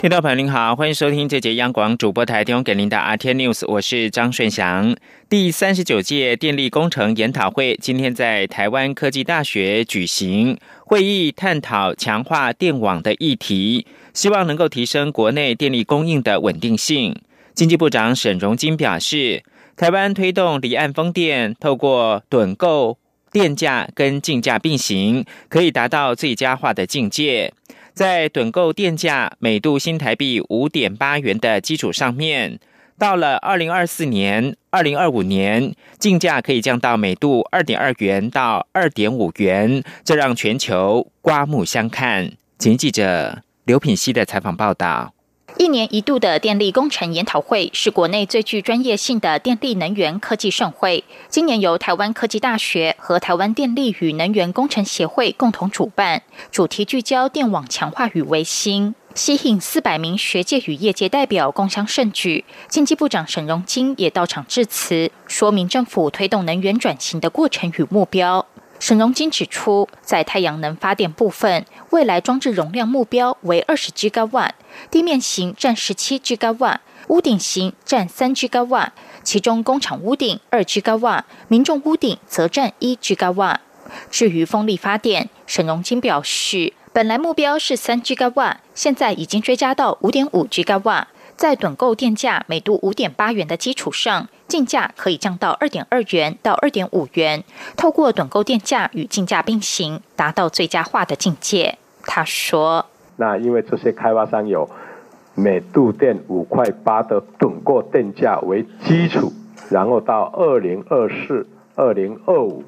听众朋友您好，欢迎收听这节央广主播台提供给您的 RT News，我是张顺祥。第三十九届电力工程研讨会今天在台湾科技大学举行会议，探讨强化电网的议题，希望能够提升国内电力供应的稳定性。经济部长沈荣金表示，台湾推动离岸风电，透过趸购电价跟竞价并行，可以达到最佳化的境界。在趸购电价每度新台币五点八元的基础上面，到了二零二四年、二零二五年，竞价可以降到每度二点二元到二点五元，这让全球刮目相看。请记者刘品希的采访报道。一年一度的电力工程研讨会是国内最具专业性的电力能源科技盛会。今年由台湾科技大学和台湾电力与能源工程协会共同主办，主题聚焦电网强化与维新，吸引四百名学界与业界代表共襄盛举。经济部长沈荣金也到场致辞，说明政府推动能源转型的过程与目标。沈荣金指出，在太阳能发电部分，未来装置容量目标为二十 G 瓦，地面型占十七 G 瓦，屋顶型占三 G 瓦，其中工厂屋顶二 G 瓦，民众屋顶则占一 G 瓦。至于风力发电，沈荣金表示，本来目标是三 G 瓦，现在已经追加到五点五 G 瓦。在趸购电价每度五点八元的基础上，进价可以降到二点二元到二点五元。透过趸购电价与进价并行，达到最佳化的境界。他说：“那因为这些开发商有每度电五块八的趸过电价为基础，然后到二零二四、二零二五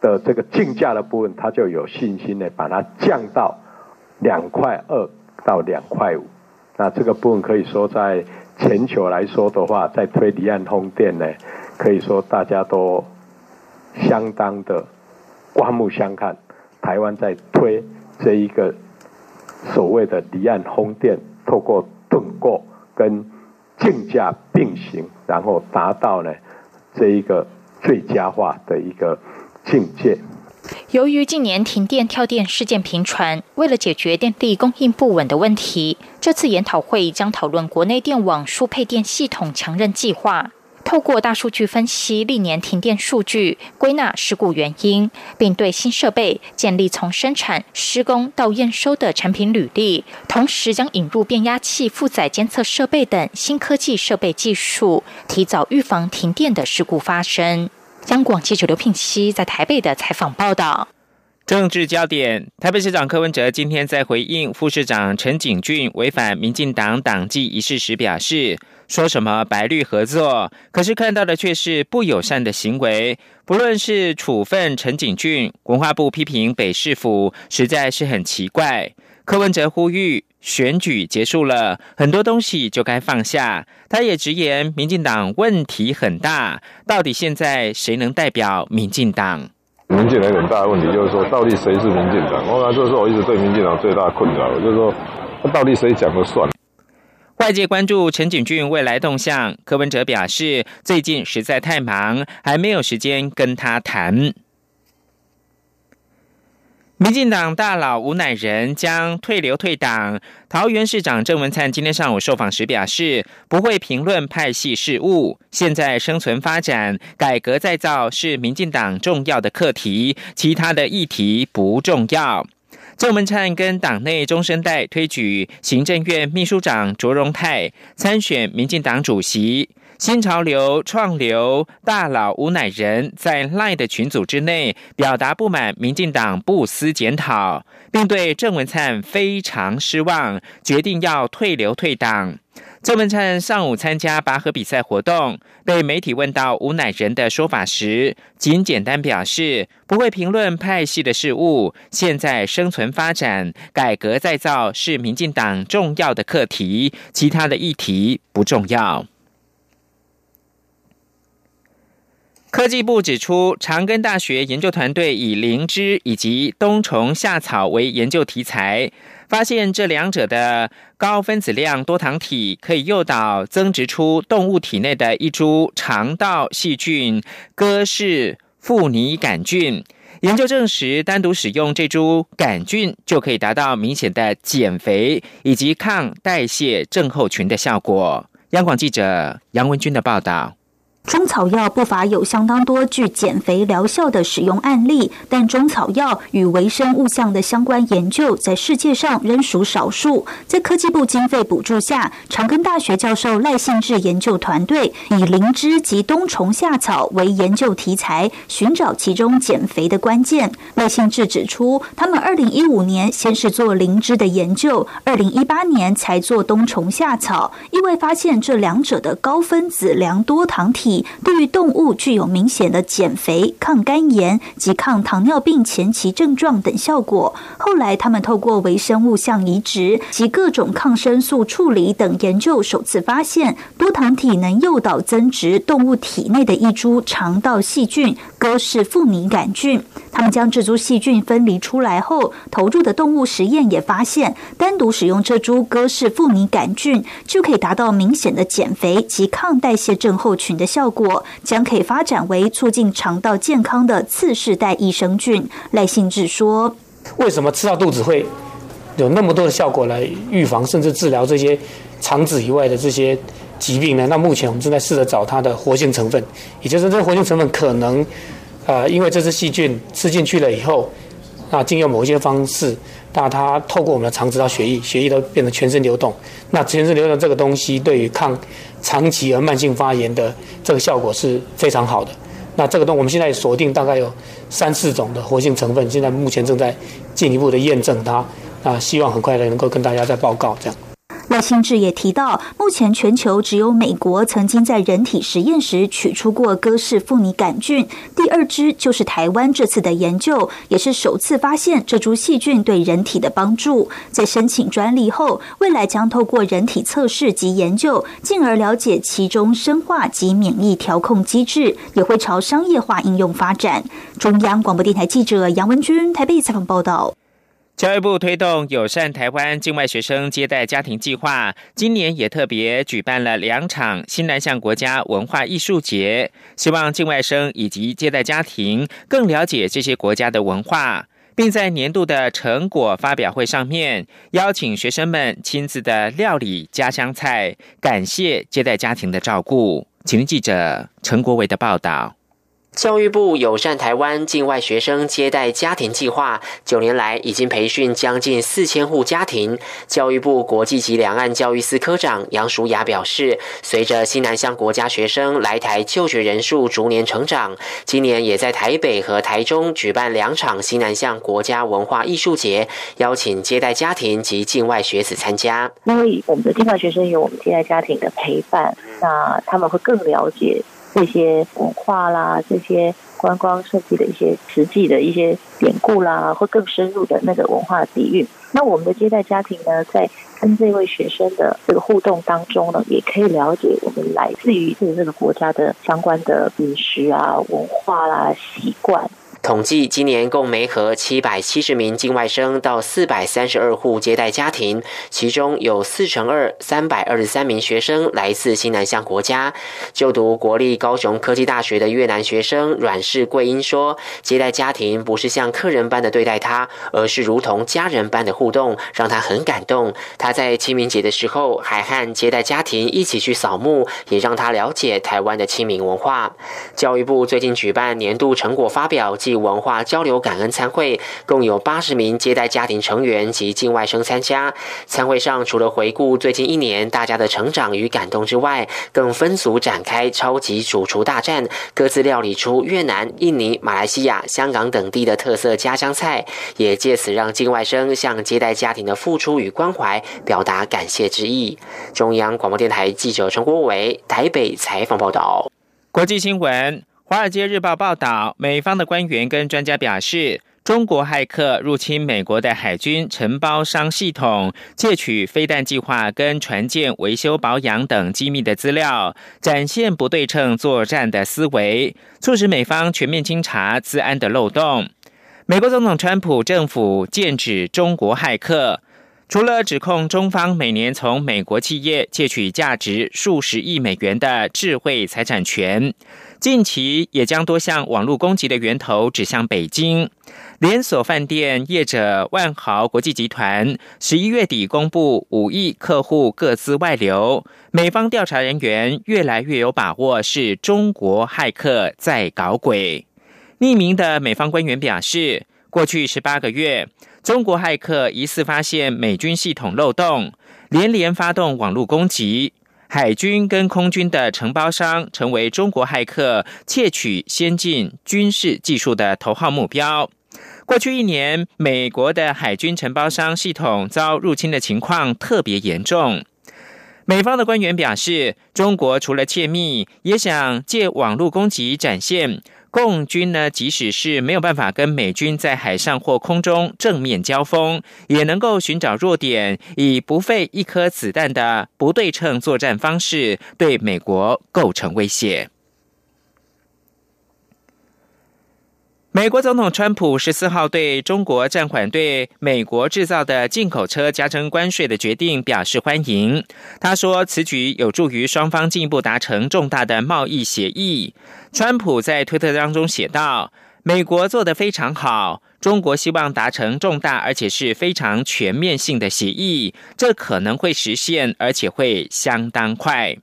的这个竞价的部分，他就有信心呢把它降到两块二到两块五。”那这个部分可以说，在全球来说的话，在推离岸风电呢，可以说大家都相当的刮目相看。台湾在推这一个所谓的离岸风电，透过盾构跟竞价并行，然后达到呢这一个最佳化的一个境界。由于近年停电跳电事件频传，为了解决电力供应不稳的问题，这次研讨会将讨论国内电网输配电系统强韧计划，透过大数据分析历年停电数据，归纳事故原因，并对新设备建立从生产、施工到验收的产品履历，同时将引入变压器负载监测设备等新科技设备技术，提早预防停电的事故发生。央广记者刘聘熙在台北的采访报道。政治焦点：台北市长柯文哲今天在回应副市长陈景俊违反民进党党纪一事时表示，说什么白绿合作，可是看到的却是不友善的行为。不论是处分陈景俊，文化部批评北市府，实在是很奇怪。柯文哲呼吁。选举结束了，很多东西就该放下。他也直言，民进党问题很大，到底现在谁能代表民进党？民进党很大的问题就是说，到底谁是民进党？我讲就是我一直对民进党最大的困扰，就是说，到底谁讲了算？外界关注陈景俊未来动向，柯文哲表示，最近实在太忙，还没有时间跟他谈。民进党大佬吴乃仁将退流退党。桃园市长郑文灿今天上午受访时表示，不会评论派系事务。现在生存发展、改革再造是民进党重要的课题，其他的议题不重要。郑文灿跟党内中生代推举行政院秘书长卓荣泰参选民进党主席。新潮流创流大佬吴乃仁在赖的群组之内表达不满，民进党不思检讨，并对郑文灿非常失望，决定要退流退党。郑文灿上午参加拔河比赛活动，被媒体问到吴乃仁的说法时，仅简单表示不会评论派系的事务。现在生存发展、改革再造是民进党重要的课题，其他的议题不重要。科技部指出，长庚大学研究团队以灵芝以及冬虫夏草为研究题材，发现这两者的高分子量多糖体可以诱导增殖出动物体内的一株肠道细菌戈氏富尼杆菌。研究证实，单独使用这株杆菌就可以达到明显的减肥以及抗代谢症候群的效果。央广记者杨文军的报道。中草药不乏有相当多具减肥疗效的使用案例，但中草药与微生物相的相关研究在世界上仍属少数。在科技部经费补助下，长庚大学教授赖信志研究团队以灵芝及冬虫夏草为研究题材，寻找其中减肥的关键。赖信志指出，他们二零一五年先是做灵芝的研究，二零一八年才做冬虫夏草，意外发现这两者的高分子量多糖体。对于动物具有明显的减肥、抗肝炎及抗糖尿病前期症状等效果。后来，他们透过微生物相移植及各种抗生素处理等研究，首次发现多糖体能诱导增殖动物体内的一株肠道细菌戈氏富尼杆菌。他们将这株细菌分离出来后，投入的动物实验也发现，单独使用这株戈氏富尼杆菌就可以达到明显的减肥及抗代谢症候群的效果。效果将可以发展为促进肠道健康的次世代益生菌。赖信志说：“为什么吃到肚子会有那么多的效果来预防甚至治疗这些肠子以外的这些疾病呢？那目前我们正在试着找它的活性成分，也就是这活性成分可能，呃，因为这只细菌吃进去了以后，那经由某一些方式，那它透过我们的肠子到血液，血液都变成全身流动。那全身流动这个东西对于抗长期而慢性发炎的这个效果是非常好的。那这个东，我们现在锁定大概有三四种的活性成分，现在目前正在进一步的验证它。那希望很快的能够跟大家再报告这样。赖新志也提到，目前全球只有美国曾经在人体实验时取出过哥氏富尼杆菌，第二支就是台湾这次的研究，也是首次发现这株细菌对人体的帮助。在申请专利后，未来将透过人体测试及研究，进而了解其中生化及免疫调控机制，也会朝商业化应用发展。中央广播电台记者杨文君台北采访报道。教育部推动友善台湾境外学生接待家庭计划，今年也特别举办了两场新南向国家文化艺术节，希望境外生以及接待家庭更了解这些国家的文化，并在年度的成果发表会上面邀请学生们亲自的料理家乡菜，感谢接待家庭的照顾。请听记者陈国伟的报道。教育部友善台湾境外学生接待家庭计划，九年来已经培训将近四千户家庭。教育部国际及两岸教育司科长杨淑雅表示，随着西南向国家学生来台就学人数逐年成长，今年也在台北和台中举办两场西南向国家文化艺术节，邀请接待家庭及境外学子参加。因为我们的境外学生有我们接待家庭的陪伴，那他们会更了解。这些文化啦，这些观光设计的一些实际的一些典故啦，或更深入的那个文化底蕴。那我们的接待家庭呢，在跟这位学生的这个互动当中呢，也可以了解我们来自于这个国家的相关的饮食啊、文化啦、习惯。统计今年共媒合七百七十名境外生到四百三十二户接待家庭，其中有四成二三百二十三名学生来自新南向国家。就读国立高雄科技大学的越南学生阮氏桂英说：“接待家庭不是像客人般的对待他，而是如同家人般的互动，让他很感动。他在清明节的时候还和接待家庭一起去扫墓，也让他了解台湾的清明文化。”教育部最近举办年度成果发表暨文化交流感恩餐会，共有八十名接待家庭成员及境外生参加。餐会上除了回顾最近一年大家的成长与感动之外，更分组展开超级主厨大战，各自料理出越南、印尼、马来西亚、香港等地的特色家乡菜，也借此让境外生向接待家庭的付出与关怀表达感谢之意。中央广播电台记者陈国伟台北采访报道。国际新闻。《华尔街日报》报道，美方的官员跟专家表示，中国骇客入侵美国的海军承包商系统，窃取飞弹计划跟船舰维修保养等机密的资料，展现不对称作战的思维，促使美方全面清查治安的漏洞。美国总统川普政府剑指中国骇客。除了指控中方每年从美国企业窃取价值数十亿美元的智慧财产权，近期也将多项网络攻击的源头指向北京。连锁饭店业者万豪国际集团十一月底公布五亿客户各自外流，美方调查人员越来越有把握是中国骇客在搞鬼。匿名的美方官员表示，过去十八个月。中国骇客疑似发现美军系统漏洞，连连发动网络攻击。海军跟空军的承包商成为中国骇客窃取先进军事技术的头号目标。过去一年，美国的海军承包商系统遭入侵的情况特别严重。美方的官员表示，中国除了窃密，也想借网络攻击展现。共军呢，即使是没有办法跟美军在海上或空中正面交锋，也能够寻找弱点，以不费一颗子弹的不对称作战方式，对美国构成威胁。美国总统川普十四号对中国暂缓对美国制造的进口车加征关税的决定表示欢迎。他说，此举有助于双方进一步达成重大的贸易协议。川普在推特当中写道：“美国做得非常好，中国希望达成重大而且是非常全面性的协议，这可能会实现，而且会相当快。”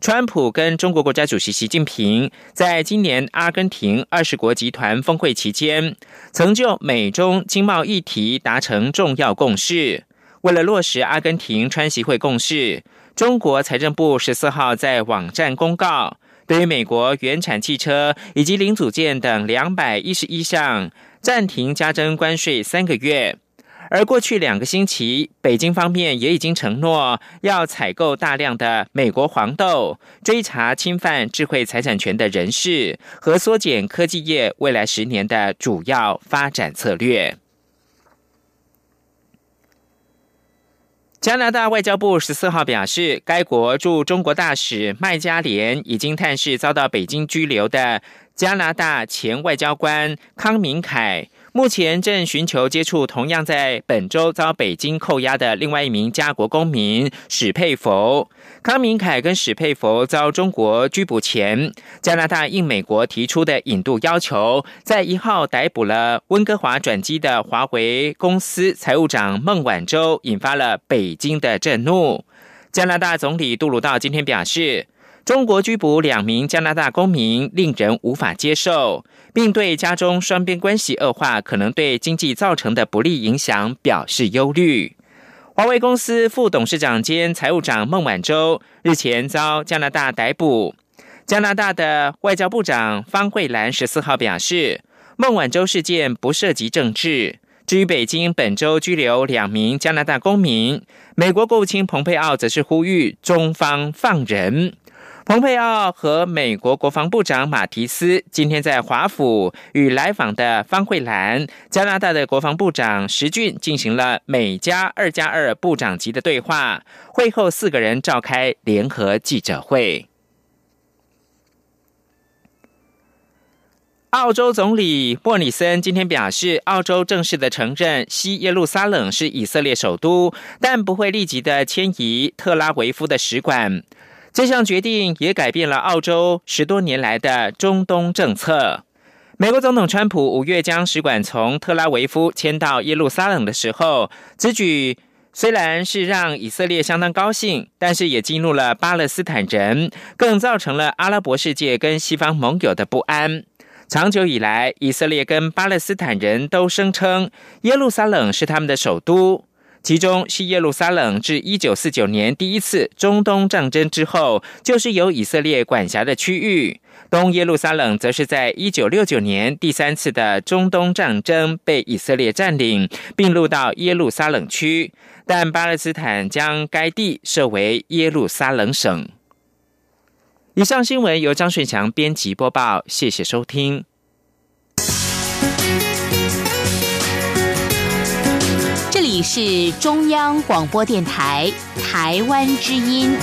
川普跟中国国家主席习近平在今年阿根廷二十国集团峰会期间，曾就美中经贸议题达成重要共识。为了落实阿根廷川习会共识，中国财政部十四号在网站公告，对于美国原产汽车以及零组件等两百一十一项暂停加征关税三个月。而过去两个星期，北京方面也已经承诺要采购大量的美国黄豆，追查侵犯智慧财产权的人士和缩减科技业未来十年的主要发展策略。加拿大外交部十四号表示，该国驻中国大使麦加连已经探视遭到北京拘留的加拿大前外交官康明凯。目前正寻求接触同样在本周遭北京扣押的另外一名加国公民史佩佛。康明凯跟史佩佛遭中国拘捕前，加拿大应美国提出的引渡要求，在一号逮捕了温哥华转机的华为公司财务长孟晚舟，引发了北京的震怒。加拿大总理杜鲁道今天表示。中国拘捕两名加拿大公民，令人无法接受，并对家中双边关系恶化可能对经济造成的不利影响表示忧虑。华为公司副董事长兼财务长孟晚舟日前遭加拿大逮捕。加拿大的外交部长方慧兰十四号表示，孟晚舟事件不涉及政治。至于北京本周拘留两名加拿大公民，美国国务卿蓬佩奥则是呼吁中方放人。蓬佩奥和美国国防部长马提斯今天在华府与来访的方慧兰、加拿大的国防部长石俊进行了美加二加二部长级的对话。会后，四个人召开联合记者会。澳洲总理莫里森今天表示，澳洲正式的承认西耶路撒冷是以色列首都，但不会立即的迁移特拉维夫的使馆。这项决定也改变了澳洲十多年来的中东政策。美国总统川普五月将使馆从特拉维夫迁到耶路撒冷的时候，此举虽然是让以色列相当高兴，但是也激怒了巴勒斯坦人，更造成了阿拉伯世界跟西方盟友的不安。长久以来，以色列跟巴勒斯坦人都声称耶路撒冷是他们的首都。其中，西耶路撒冷自一九四九年第一次中东战争之后，就是由以色列管辖的区域；东耶路撒冷则是在一九六九年第三次的中东战争被以色列占领，并入到耶路撒冷区，但巴勒斯坦将该地设为耶路撒冷省。以上新闻由张顺强编辑播报，谢谢收听。你是中央广播电台台湾之音。